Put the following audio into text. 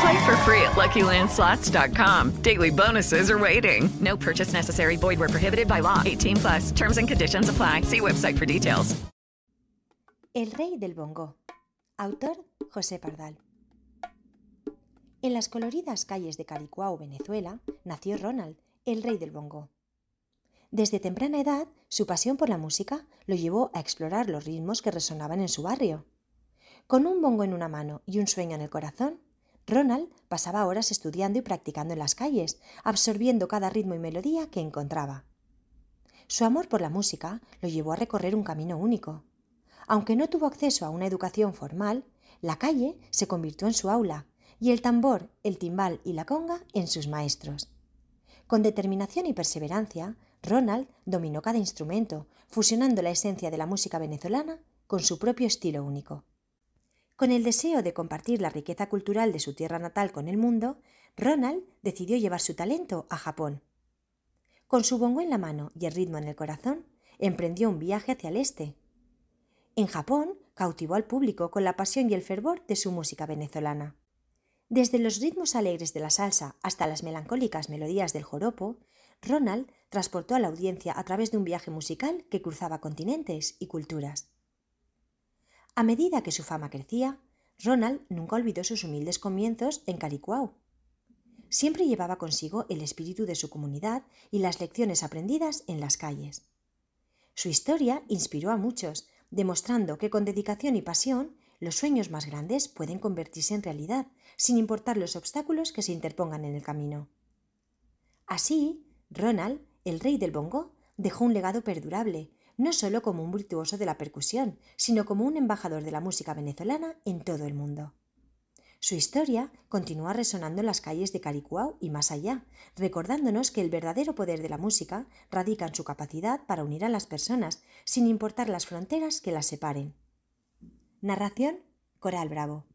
Play for free at LuckyLandSlots.com. Daily bonuses are waiting. No purchase necessary. Void where prohibited by law. 18 plus. Terms and conditions apply. See website for details. El rey del bongo. Autor José Pardal. En las coloridas calles de Caricuao, Venezuela, nació Ronald, el rey del bongo. Desde temprana edad, su pasión por la música lo llevó a explorar los ritmos que resonaban en su barrio. Con un bongo en una mano y un sueño en el corazón, Ronald pasaba horas estudiando y practicando en las calles, absorbiendo cada ritmo y melodía que encontraba. Su amor por la música lo llevó a recorrer un camino único. Aunque no tuvo acceso a una educación formal, la calle se convirtió en su aula y el tambor, el timbal y la conga en sus maestros. Con determinación y perseverancia, Ronald dominó cada instrumento, fusionando la esencia de la música venezolana con su propio estilo único. Con el deseo de compartir la riqueza cultural de su tierra natal con el mundo, Ronald decidió llevar su talento a Japón. Con su bongo en la mano y el ritmo en el corazón, emprendió un viaje hacia el este. En Japón cautivó al público con la pasión y el fervor de su música venezolana. Desde los ritmos alegres de la salsa hasta las melancólicas melodías del joropo, Ronald transportó a la audiencia a través de un viaje musical que cruzaba continentes y culturas. A medida que su fama crecía, Ronald nunca olvidó sus humildes comienzos en Caricuao. Siempre llevaba consigo el espíritu de su comunidad y las lecciones aprendidas en las calles. Su historia inspiró a muchos, demostrando que con dedicación y pasión los sueños más grandes pueden convertirse en realidad, sin importar los obstáculos que se interpongan en el camino. Así, Ronald, el rey del bongo, dejó un legado perdurable, no solo como un virtuoso de la percusión, sino como un embajador de la música venezolana en todo el mundo. Su historia continúa resonando en las calles de Caricuao y más allá, recordándonos que el verdadero poder de la música radica en su capacidad para unir a las personas, sin importar las fronteras que las separen. Narración Coral Bravo.